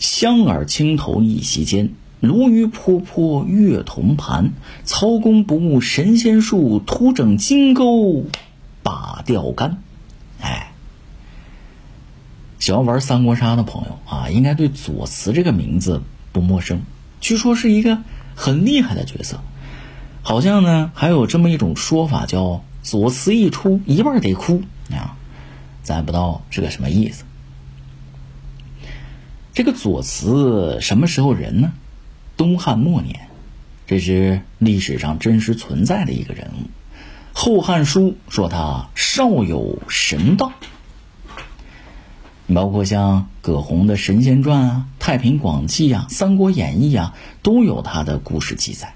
香饵青头一席间，鲈鱼泼泼月铜盘。曹公不悟神仙术，徒整金钩把钓竿。哎，喜欢玩三国杀的朋友啊，应该对左慈这个名字不陌生。据说是一个很厉害的角色，好像呢还有这么一种说法，叫左慈一出，一半得哭啊。咱也不知道是个什么意思。这个左慈什么时候人呢？东汉末年，这是历史上真实存在的一个人物。《后汉书》说他少有神道，包括像葛洪的《神仙传》啊、《太平广记》啊、《三国演义》啊，都有他的故事记载。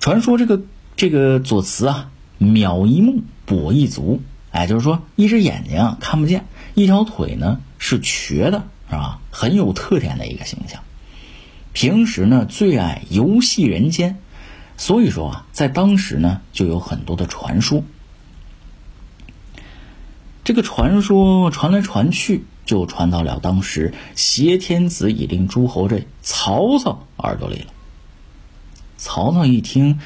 传说这个这个左慈啊，渺一目，跛一足，哎，就是说一只眼睛看不见，一条腿呢是瘸的。是吧？很有特点的一个形象。平时呢，最爱游戏人间，所以说啊，在当时呢，就有很多的传说。这个传说传来传去，就传到了当时挟天子以令诸侯这曹操耳朵里了。曹操一听，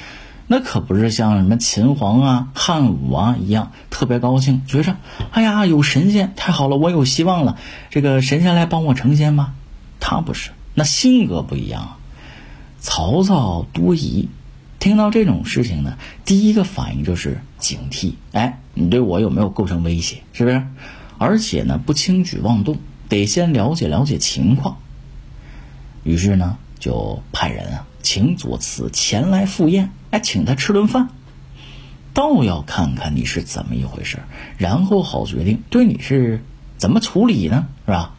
那可不是像什么秦皇啊、汉武啊一样特别高兴，觉着哎呀有神仙太好了，我有希望了，这个神仙来帮我成仙吧。他不是，那性格不一样。曹操多疑，听到这种事情呢，第一个反应就是警惕。哎，你对我有没有构成威胁？是不是？而且呢，不轻举妄动，得先了解了解情况。于是呢，就派人啊。请左慈前来赴宴，哎，请他吃顿饭，倒要看看你是怎么一回事，然后好决定对你是怎么处理呢，是吧？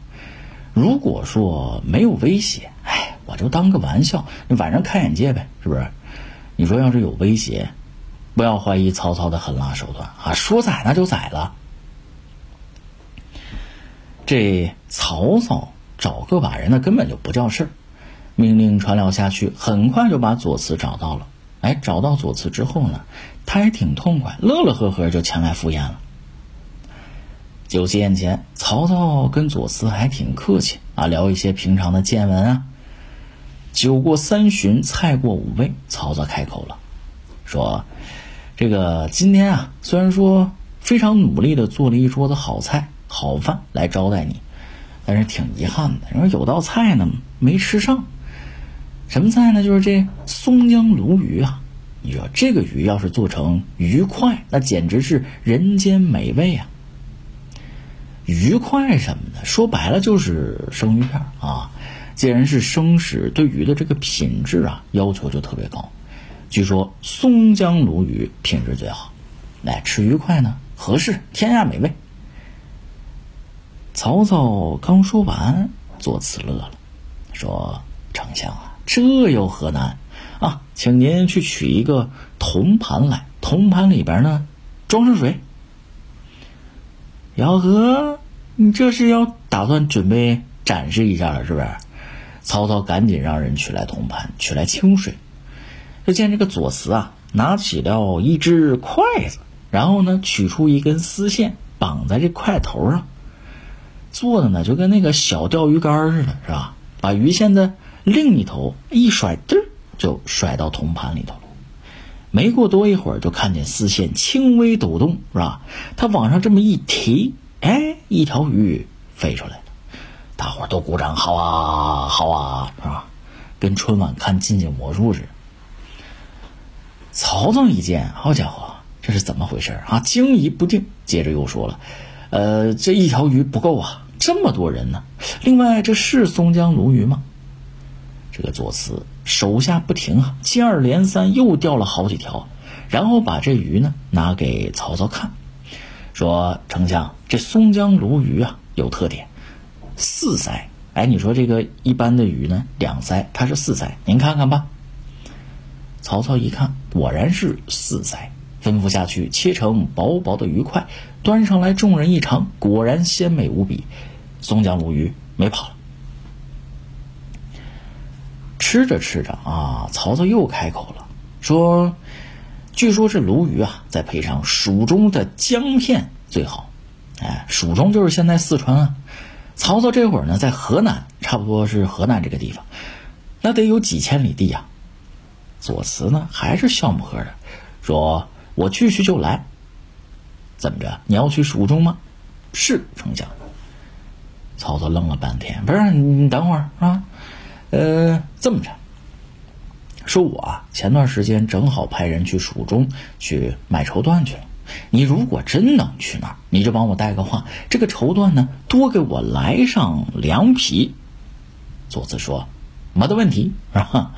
如果说没有威胁，哎，我就当个玩笑，你晚上开眼界呗，是不是？你说要是有威胁，不要怀疑曹操的狠辣手段啊，说宰那就宰了。这曹操找个把人，那根本就不叫事儿。命令传了下去，很快就把左慈找到了。哎，找到左慈之后呢，他也挺痛快，乐乐呵呵就前来赴宴了。酒席宴前，曹操跟左慈还挺客气啊，聊一些平常的见闻啊。酒过三巡，菜过五味，曹操开口了，说：“这个今天啊，虽然说非常努力的做了一桌子好菜好饭来招待你，但是挺遗憾的，因为有道菜呢没吃上。”什么菜呢？就是这松江鲈鱼啊！你说这个鱼要是做成鱼块，那简直是人间美味啊！鱼块什么的，说白了就是生鱼片啊。既然是生食，对鱼的这个品质啊要求就特别高。据说松江鲈鱼品质最好，来吃鱼块呢合适，天下美味。曹操刚说完，左慈乐了，说：“丞相啊。”这又何难啊？请您去取一个铜盘来，铜盘里边呢装上水。姚和，你这是要打算准备展示一下了，是不是？曹操赶紧让人取来铜盘，取来清水。就见这个左慈啊，拿起了一只筷子，然后呢，取出一根丝线，绑在这筷头上，做的呢就跟那个小钓鱼竿似的，是吧？把鱼线的。另一头一甩，嘚就甩到铜盘里头了。没过多一会儿，就看见丝线轻微抖动，是吧？他往上这么一提，哎，一条鱼飞出来了。大伙都鼓掌，好啊，好啊，是吧？跟春晚看近景魔术似的。曹操一见，好家伙，这是怎么回事啊？惊疑不定，接着又说了：“呃，这一条鱼不够啊，这么多人呢。另外，这是松江鲈鱼吗？”这个左慈手下不停啊，接二连三又钓了好几条，然后把这鱼呢拿给曹操看，说：“丞相，这松江鲈鱼啊有特点，四鳃。哎，你说这个一般的鱼呢两鳃，它是四鳃，您看看吧。”曹操一看，果然是四鳃，吩咐下去切成薄薄的鱼块，端上来，众人一尝，果然鲜美无比，松江鲈鱼没跑了。吃着吃着啊，曹操又开口了，说：“据说这鲈鱼啊，再配上蜀中的姜片最好。哎，蜀中就是现在四川啊。曹操这会儿呢，在河南差不多是河南这个地方，那得有几千里地呀。左慈呢还是笑呵呵的，说：“我去去就来。怎么着？你要去蜀中吗？”“是，丞相。”曹操愣了半天，不是你等会儿啊？呃，这么着，说我啊前段时间正好派人去蜀中去买绸缎去了。你如果真能去那儿，你就帮我带个话，这个绸缎呢多给我来上两匹。左慈说：“没得问题。”啊，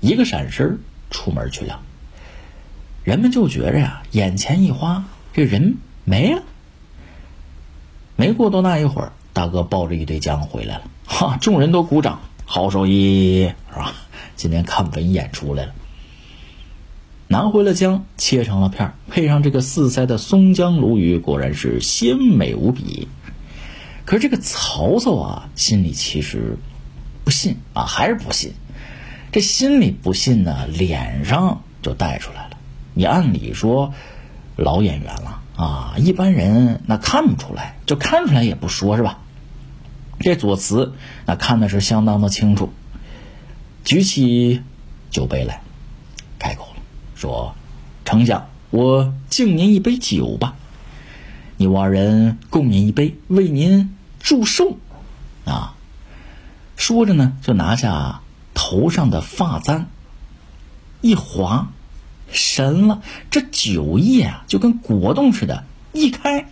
一个闪身出门去了。人们就觉着呀，眼前一花，这人没了。没过多大一会儿，大哥抱着一堆浆回来了，哈，众人都鼓掌，好手艺是吧？今天看文演出来了。拿回了姜，切成了片配上这个四塞的松江鲈鱼，果然是鲜美无比。可是这个曹操啊，心里其实不信啊，还是不信。这心里不信呢，脸上就带出来了。你按理说，老演员了啊，一般人那看不出来，就看出来也不说是吧？这左慈那看的是相当的清楚，举起酒杯来，开口了。说：“丞相，我敬您一杯酒吧。你我二人共饮一杯，为您祝寿。”啊，说着呢，就拿下头上的发簪，一划，神了！这酒液啊，就跟果冻似的，一开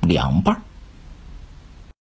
两半